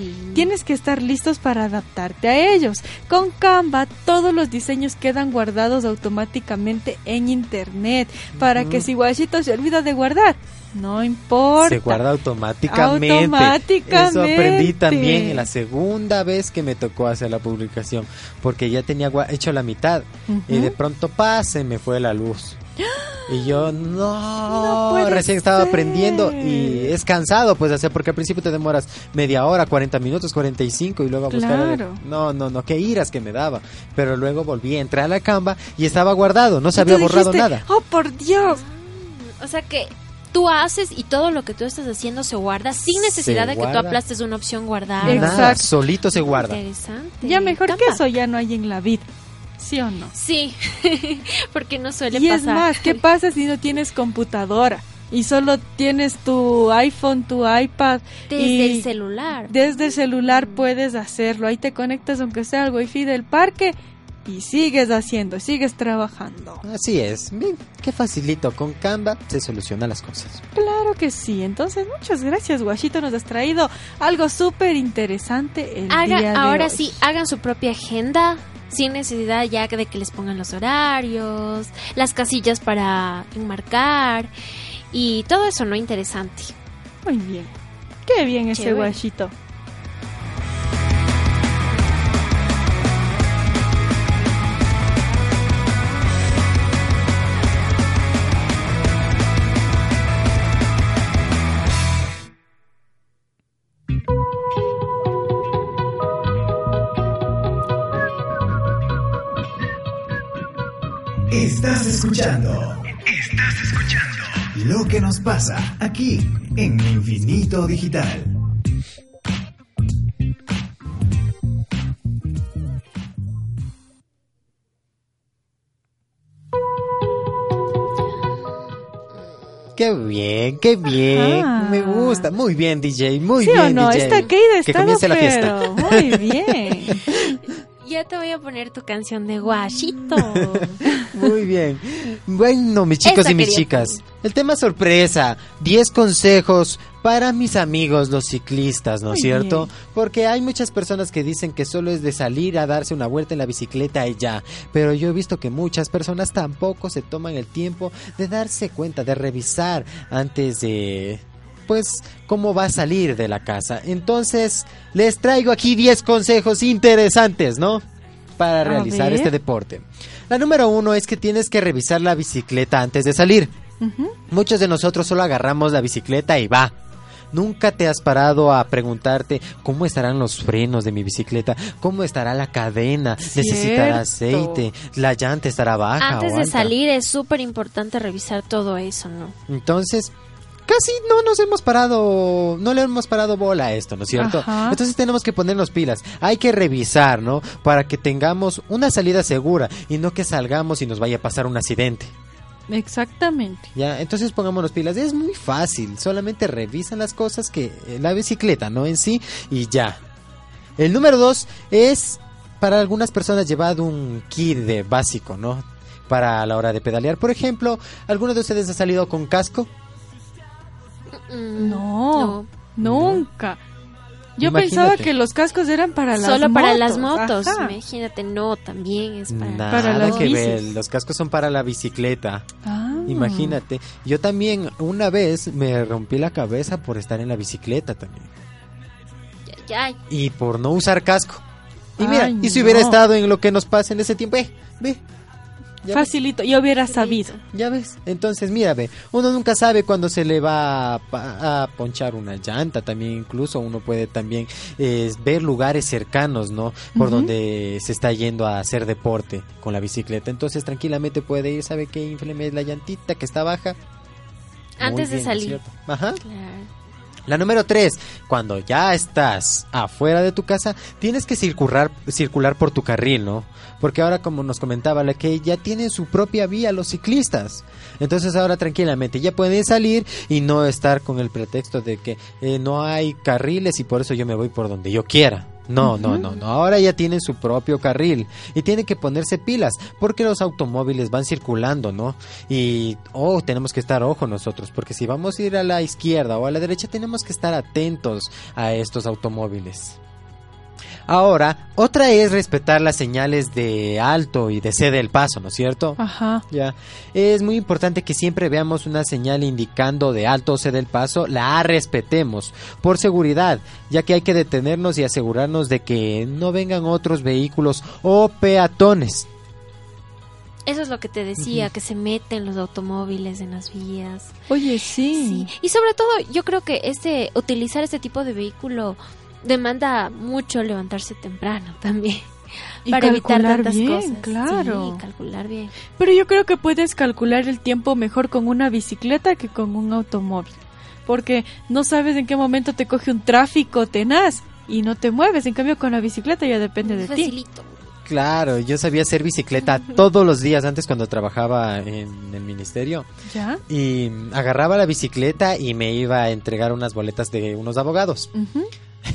Sí. Tienes que estar listos para adaptarte a ellos. Con Canva todos los diseños quedan guardados automáticamente en internet para que si Guachito se olvida de guardar, no importa. Se guarda automáticamente. Automáticamente. Eso aprendí también en la segunda vez que me tocó hacer la publicación. Porque ya tenía hecho la mitad. Y de pronto, pa, se me fue la luz. Y yo, no, No recién estaba ser. aprendiendo y es cansado pues hacer porque al principio te demoras media hora, 40 minutos, 45 y luego a buscar... Claro. No, no, no, qué iras que me daba. Pero luego volví a entrar a la Canva y estaba guardado, no se había borrado dijiste, nada. Oh, por Dios. O sea que tú haces y todo lo que tú estás haciendo se guarda sin necesidad de que tú aplastes una opción guardar. Exacto. Nada, solito se guarda. Interesante. Ya mejor que eso ya no hay en la vida. ¿Sí o no? Sí, porque no suele Y es pasar. más, ¿qué pasa si no tienes computadora? Y solo tienes tu iPhone, tu iPad. Desde y el celular. Desde el celular puedes hacerlo. Ahí te conectas aunque sea al wifi del parque y sigues haciendo, sigues trabajando. Así es. Bien, qué facilito. Con Canva se solucionan las cosas. Claro que sí. Entonces, muchas gracias, Guachito. Nos has traído algo súper interesante el Haga- día de ahora hoy. sí, hagan su propia agenda sin necesidad ya de que les pongan los horarios, las casillas para enmarcar y todo eso, ¿no? Interesante. Muy bien. Qué bien ese. Guachito. Estás escuchando. Estás escuchando. Lo que nos pasa aquí en Infinito Digital. Qué bien, qué bien. Ajá. Me gusta. Muy bien, DJ. Muy ¿Sí bien, o no? DJ. Esta Que está comience la fiesta. muy bien. Ya te voy a poner tu canción de Guachito. Muy bien. Bueno, mis chicos Esa y mis quería chicas, el tema sorpresa, 10 consejos para mis amigos los ciclistas, ¿no es cierto? bien. Porque hay muchas personas que dicen que solo es de salir a darse una vuelta en la bicicleta y ya, pero yo he visto que muchas personas tampoco se toman el tiempo de darse cuenta, de revisar antes de pues cómo va a salir de la casa. Entonces, les traigo aquí 10 consejos interesantes, ¿no? Para A realizar ver. este deporte. La número uno es que tienes que revisar la bicicleta antes de salir. Muchos de nosotros solo agarramos la bicicleta y va. Nunca te has parado a preguntarte cómo estarán los frenos de mi bicicleta, cómo estará la cadena, necesitará Cierto. aceite, la llanta estará baja Antes o de alta? salir es súper importante revisar todo eso, ¿no? Entonces, casi no nos hemos parado, no le hemos parado bola a esto, ¿no es cierto? Ajá. Entonces tenemos que ponernos pilas, hay que revisar, ¿no? Para que tengamos una salida segura y no que salgamos y nos vaya a pasar un accidente. Exactamente. Ya, entonces pongámonos pilas. Es muy fácil. Solamente revisan las cosas que eh, la bicicleta, ¿no? En sí y ya. El número dos es para algunas personas llevado un kit de básico, ¿no? Para la hora de pedalear. Por ejemplo, ¿alguno de ustedes ha salido con casco? No, nunca. Yo Imagínate. pensaba que los cascos eran para las Solo motos. para las motos. Ajá. Imagínate, no, también es para... Nada para las que ver. Los cascos son para la bicicleta. Ah. Imagínate. Yo también una vez me rompí la cabeza por estar en la bicicleta también. Ya, ya. y por no usar casco. Y mira, Ay, y si hubiera estado en lo que nos pasa en ese tiempo, eh, ve. Ya ves, Facilito, yo hubiera sabido. ya ves. Entonces, mira, ve, uno nunca sabe cuándo se le va a, a ponchar una llanta, también incluso uno puede también eh, ver lugares cercanos, ¿no? Por Ujú. donde se está yendo a hacer deporte con la bicicleta. Entonces, tranquilamente puede ir, ¿sabe qué? Infleme la llantita que está baja. Antes de bien, ¿no es salir. cierto? Ajá. Claro. La número 3, cuando ya estás afuera de tu casa, tienes que circular, circular por tu carril, ¿no? Porque ahora, como nos comentaba, la que ya tienen su propia vía los ciclistas. Entonces ahora tranquilamente ya pueden salir y no estar con el pretexto de que eh, no hay carriles y por eso yo me voy por donde yo quiera. No, no, no, no. Ahora ya tienen su propio carril y tienen que ponerse pilas porque los automóviles van circulando, ¿no? Y, oh, tenemos que estar ojo nosotros porque si vamos a ir a la izquierda o a la derecha tenemos que estar atentos a estos automóviles. Ahora, otra es respetar las señales de alto y de cede el paso, ¿no es cierto? Ajá. Ya. Es muy importante que siempre veamos una señal indicando de alto o cede el paso, la respetemos por seguridad, ya que hay que detenernos y asegurarnos de que no vengan otros vehículos o peatones. Eso es lo que te decía, que se meten los automóviles en las vías. Oye, sí. Sí. Y sobre todo, yo creo que este utilizar este tipo de vehículo demanda mucho levantarse temprano también. Y para evitar calcular tantas bien, cosas. claro. Sí, calcular bien. Pero yo creo que puedes calcular el tiempo mejor con una bicicleta que con un automóvil. Porque no sabes en qué momento te coge un tráfico tenaz y no te mueves. En cambio, con la bicicleta ya depende de ti. Facilito. Claro, yo sabía hacer bicicleta todos los días antes cuando trabajaba en el ministerio. ¿Ya? Y agarraba la bicicleta y me iba a entregar unas boletas de unos abogados. Ujú.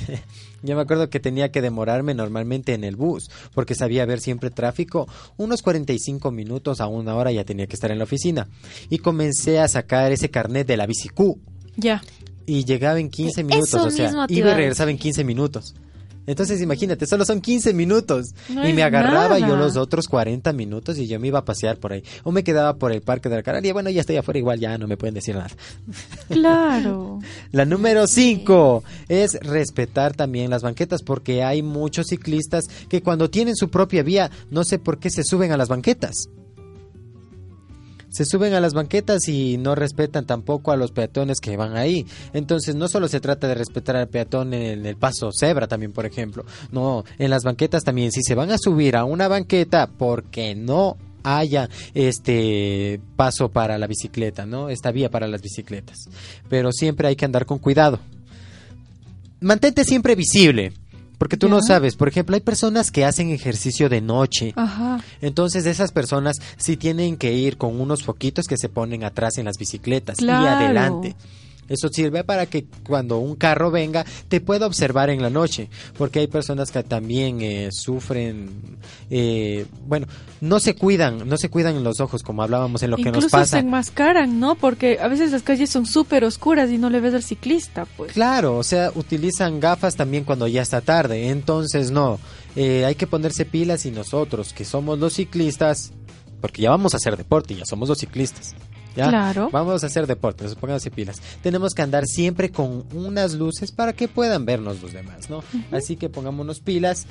Yo me acuerdo que tenía que demorarme normalmente en el bus, porque sabía ver siempre tráfico. Unos 45 minutos a una hora ya tenía que estar en la oficina. Y comencé a sacar ese carnet de la bicicú. Ya. Y llegaba en 15 Eso minutos, o sea, iba y regresaba en 15 minutos. Entonces imagínate, solo son 15 minutos. No y me agarraba yo los otros 40 minutos y yo me iba a pasear por ahí. O me quedaba por el parque de la Canaria. Bueno, ya estoy afuera, igual ya no me pueden decir nada. Claro. La número 5 es respetar también las banquetas porque hay muchos ciclistas que cuando tienen su propia vía no sé por qué se suben a las banquetas. Se suben a las banquetas y no respetan tampoco a los peatones que van ahí. Entonces no solo se trata de respetar al peatón en el paso cebra también, por ejemplo. No, en las banquetas también. Si se van a subir a una banqueta porque no haya este paso para la bicicleta, ¿no? Esta vía para las bicicletas. Pero siempre hay que andar con cuidado. Mantente siempre visible, porque tú no sabes, por ejemplo, hay personas que hacen ejercicio de noche. Ajá. Entonces esas personas sí tienen que ir con unos foquitos que se ponen atrás en las bicicletas y adelante. Eso sirve para que cuando un carro venga te pueda observar en la noche, porque hay personas que también eh, sufren, eh, bueno, no se cuidan, no se cuidan en los ojos como hablábamos en lo que nos Incluso pasa. se enmascaran, ¿no? Porque a veces las calles son súper oscuras y no le ves al ciclista, pues. Claro, o sea, utilizan gafas también cuando ya está tarde, entonces no, eh, hay que ponerse pilas y nosotros que somos los ciclistas, porque ya vamos a hacer deporte, ya somos los ciclistas. ¿Ya? Claro. Vamos a hacer deporte, entonces pónganse pilas. Tenemos que andar siempre con unas luces para que puedan vernos los demás, ¿no? Así que pongámonos pilas.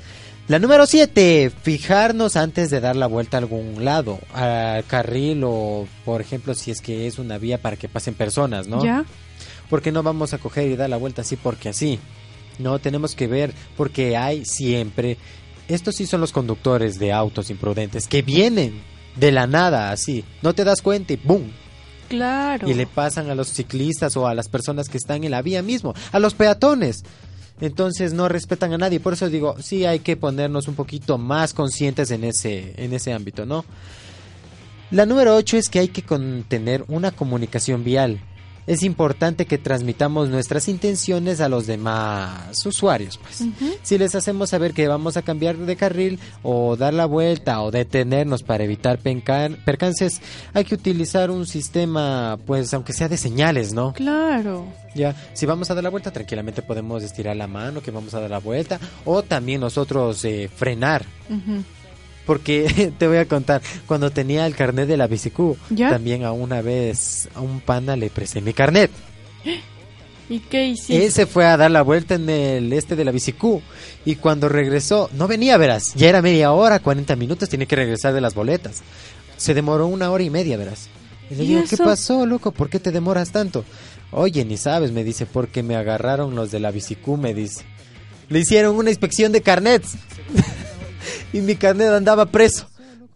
La número 7, fijarnos antes de dar la vuelta a algún lado, al carril o, por ejemplo, si es que es una vía para que pasen personas, ¿no? ¿Ya? porque no vamos a coger y dar la vuelta así porque así. No, tenemos que ver porque hay siempre, estos sí son los conductores de autos imprudentes que vienen de la nada así, no te das cuenta y ¡boom! Claro. y le pasan a los ciclistas o a las personas que están en la vía mismo, a los peatones. Entonces no respetan a nadie, por eso digo, sí hay que ponernos un poquito más conscientes en ese en ese ámbito, ¿no? La número 8 es que hay que tener una comunicación vial. Es importante que transmitamos nuestras intenciones a los demás usuarios. Pues. Si les hacemos saber que vamos a cambiar de carril o dar la vuelta o detenernos para evitar percances, hay que utilizar un sistema, pues aunque sea de señales, ¿no? Claro. Ya, si vamos a dar la vuelta, tranquilamente podemos estirar la mano que vamos a dar la vuelta o también nosotros eh, frenar. Porque te voy a contar, cuando tenía el carnet de la bicicú, también a una vez a un pana le presté mi carnet. ¿Y qué hiciste? Él se fue a dar la vuelta en el este de la bicicú y cuando regresó, no venía, verás, ya era media hora, 40 minutos, tiene que regresar de las boletas. Se demoró una hora y media, verás. Y le digo, ¿qué pasó, loco? ¿Por qué te demoras tanto? Oye, ni sabes, me dice, porque me agarraron los de la bicicú, me dice. Le hicieron una inspección de carnets. y mi carnet andaba preso.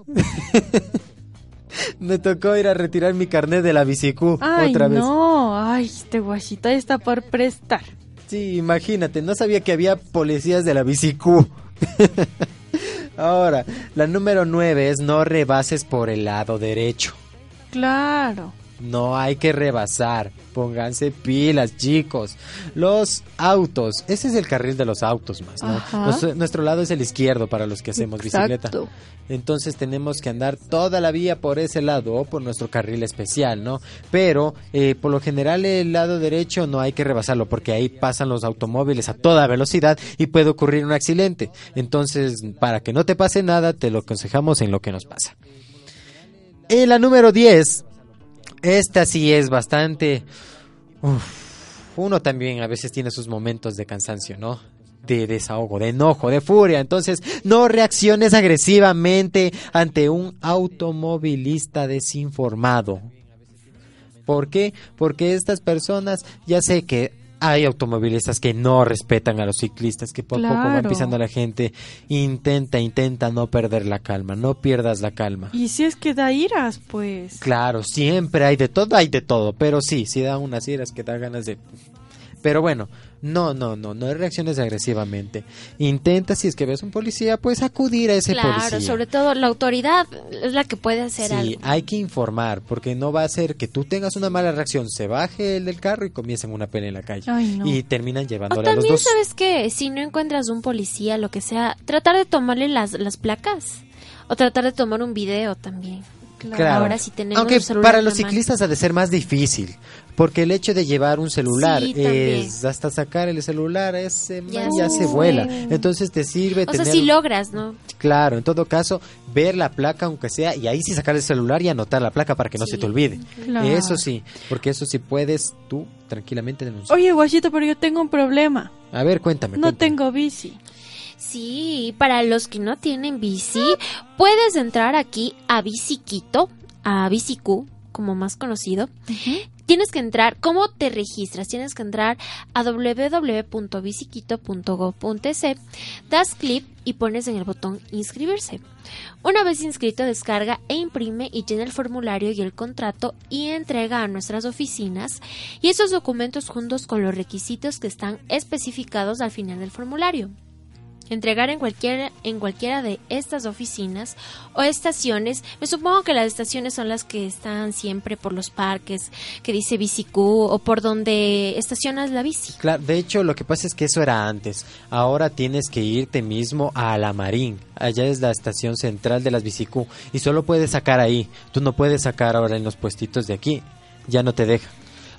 Me tocó ir a retirar mi carnet de la bicicú otra vez. No, ay, este guachita está por prestar. Sí, imagínate, no sabía que había policías de la bicicú. Ahora, la número nueve es no rebases por el lado derecho. Claro. No hay que rebasar. Pónganse pilas, chicos. Los autos. Ese es el carril de los autos más, ¿no? nuestro lado es el izquierdo para los que hacemos bicicleta. Entonces tenemos que andar toda la vía por ese lado o por nuestro carril especial, ¿no? Pero eh, por lo general el lado derecho no hay que rebasarlo porque ahí pasan los automóviles a toda velocidad y puede ocurrir un accidente. Entonces, para que no te pase nada, te lo aconsejamos en lo que nos pasa. En la número 10 esta sí es bastante... uno también a veces tiene sus momentos de cansancio, ¿no? de desahogo, de enojo, de furia. Entonces, no reacciones agresivamente ante un automovilista desinformado. ¿Por qué? Porque estas personas, ya sé que hay automovilistas que no respetan a los ciclistas, que poco a poco van pisando a la gente. Intenta, intenta no perder la calma, no pierdas la calma. Y si es que da iras, pues. Claro, siempre hay de todo, hay de todo, pero sí, sí da unas iras que da ganas de... Pero bueno, no, no, no, no reacciones agresivamente. Intenta, si es que ves un policía, pues acudir a ese policía. Claro, sobre todo la autoridad es la que puede hacer algo. Sí, hay que informar, porque no va a ser que tú tengas una mala reacción, se baje el del carro y comiencen una pelea en la calle. Y terminan llevándole a los dos. sabes que si no encuentras un policía, lo que sea, tratar de tomarle las, las placas. O tratar de tomar un video también. Claro. Ahora sí tenemos Aunque para los ciclistas ha de ser más difícil, porque el hecho de llevar un celular es hasta sacar el celular ese ya, se vuela. Entonces te sirve o sea, si logras, ¿no? Claro, en todo caso, ver la placa aunque sea y ahí sí sacar el celular y anotar la placa para que no se te olvide. Eso sí, porque eso sí puedes tú tranquilamente denunciar. Oye, guachito, pero yo tengo un problema. A ver, cuéntame. No tengo bici. Sí, para los que no tienen bici, puedes entrar aquí a Biciquito, a Bicicu, como más conocido. Tienes que entrar, ¿cómo te registras? Tienes que entrar a www.biciquito.gov.es, das clic y pones en el botón inscribirse. Una vez inscrito, descarga e imprime y llena el formulario y el contrato y entrega a nuestras oficinas y esos documentos juntos con los requisitos que están especificados al final del formulario entregar en cualquiera, en cualquiera de estas oficinas o estaciones. Me supongo que las estaciones son las que están siempre por los parques, que dice bicicú o por donde estacionas la bici. Claro, de hecho lo que pasa es que eso era antes. Ahora tienes que irte mismo a la Marín. Allá es la estación central de las bicicú y solo puedes sacar ahí. Tú no puedes sacar ahora en los puestitos de aquí. Ya no te deja.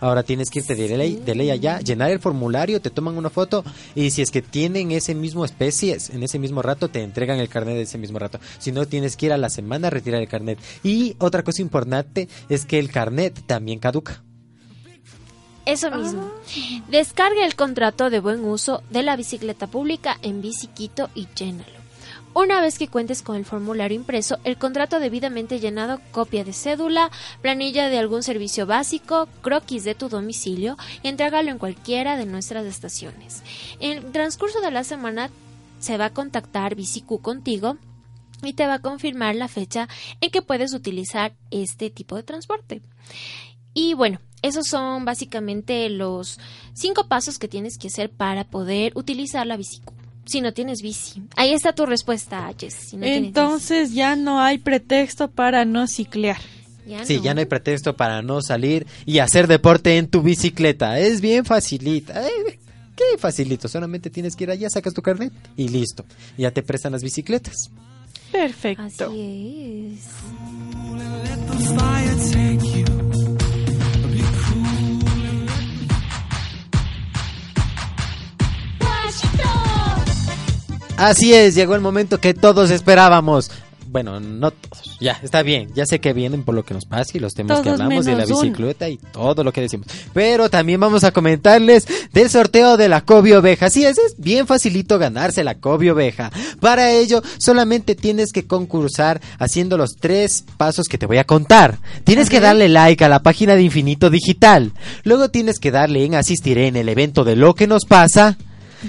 Ahora tienes que irte de ley, de ley allá, llenar el formulario, te toman una foto y si es que tienen ese mismo especie, en ese mismo rato te entregan el carnet de ese mismo rato. Si no, tienes que ir a la semana a retirar el carnet. Y otra cosa importante es que el carnet también caduca. Eso mismo. Descarga el contrato de buen uso de la bicicleta pública en Biciquito y llénalo. Una vez que cuentes con el formulario impreso, el contrato debidamente llenado, copia de cédula, planilla de algún servicio básico, croquis de tu domicilio y entrégalo en cualquiera de nuestras estaciones. En transcurso de la semana se va a contactar BCQ contigo y te va a confirmar la fecha en que puedes utilizar este tipo de transporte. Y bueno, esos son básicamente los cinco pasos que tienes que hacer para poder utilizar la bicicleta. Si no tienes bici. Ahí está tu respuesta, Jess. Si no tienes Entonces ya no hay pretexto para no ciclear. Ya Sí, no. ya no hay pretexto para no salir y hacer deporte en tu bicicleta. Es bien facilita. Eh, ¿Qué facilito? Solamente tienes que ir allá, sacas tu carnet y listo. Ya te prestan las bicicletas. Perfecto. Así es. Así es, llegó el momento que todos esperábamos. Bueno, no todos. Ya, está bien. Ya sé que vienen por lo que nos pasa y los temas que hablamos de la uno. bicicleta y todo lo que decimos. Pero también vamos a comentarles del sorteo de la Kobe Oveja. Así es, es bien facilito ganarse la Kobe Oveja. Para ello, solamente tienes que concursar haciendo los tres pasos que te voy a contar. Tienes que darle like a la página de Infinito Digital. Luego tienes que darle en asistiré en el evento de lo que nos pasa.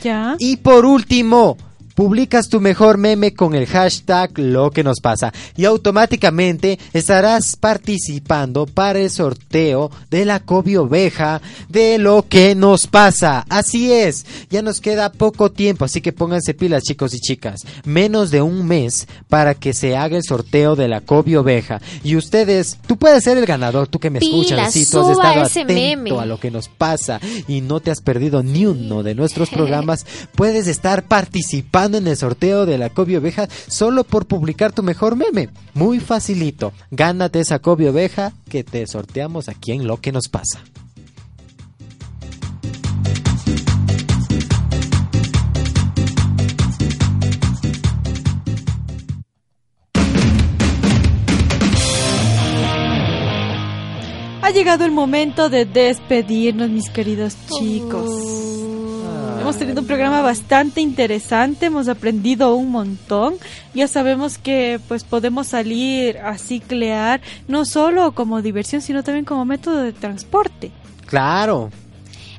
Ya. Y por último, publicas tu mejor meme con el hashtag lo que nos pasa y automáticamente estarás participando para el sorteo de la Kobe Oveja de lo que nos pasa. Así es, ya nos queda poco tiempo, así que pónganse pilas chicos y chicas. Menos de un mes para que se haga el sorteo de la Kobe Oveja. Y ustedes, tú puedes ser el ganador, tú que me escuchas, sí, tú has estado atento meme. a lo que nos pasa y no te has perdido ni uno de nuestros programas, puedes estar participando en el sorteo de la Kobe Oveja solo por publicar tu mejor meme. Muy facilito. Gánate esa Kobe Oveja que te sorteamos aquí en Lo que nos pasa. Ha llegado el momento de despedirnos, mis queridos chicos. Hemos tenido un programa bastante interesante, hemos aprendido un montón. Ya sabemos que pues podemos salir a ciclear no solo como diversión, sino también como método de transporte. Claro.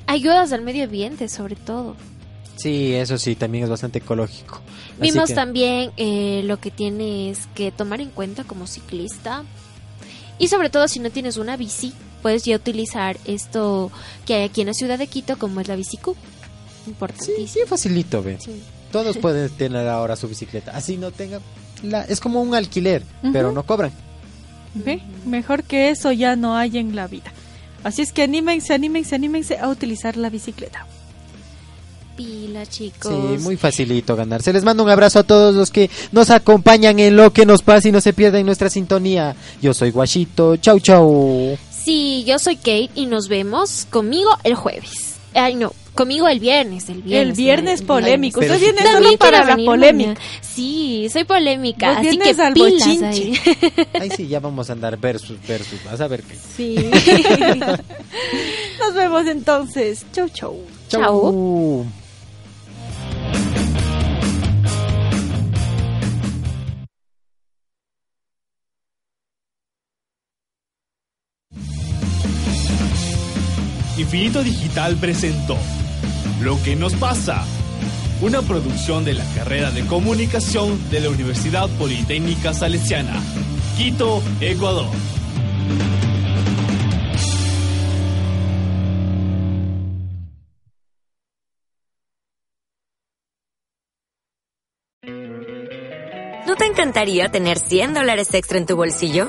Ayudas al medio ambiente, sobre todo. Sí, eso sí, también es bastante ecológico. Vimos que- también eh, lo que tienes que tomar en cuenta como ciclista. Y sobre todo si no tienes una bici, puedes ya utilizar esto que hay aquí en la ciudad de Quito, como es la bicicu. Sí, Importantísimo. sí, facilito, ve. Sí. Todos pueden tener ahora su bicicleta. Así no tengan... La... Es como un alquiler, pero no cobran. ¿Ve? Mejor que eso ya no hay en la vida. Así es que anímense, anímense, anímense a utilizar la bicicleta. Pila, chicos. Sí, muy facilito ganarse. Les mando un abrazo a todos los que nos acompañan en lo que nos pasa y no se pierden nuestra sintonía. Yo soy Guachito. Chau, chau. Sí, yo soy Kate y nos vemos conmigo el jueves. Ay, no, conmigo el viernes. El viernes, el viernes polémico. Usted viene solo para la polémica. mañana. Sí, soy polémica. Vos así que al pilas ahí. Ay, sí, ya vamos a andar versus, versus. Vas a ver qué. Sí. Nos vemos entonces. Chau, chau. Chau. Infinito Digital presentó Lo que nos pasa, una producción de la carrera de comunicación de la Universidad Politécnica Salesiana, Quito, Ecuador. ¿No te encantaría tener 100 dólares extra en tu bolsillo?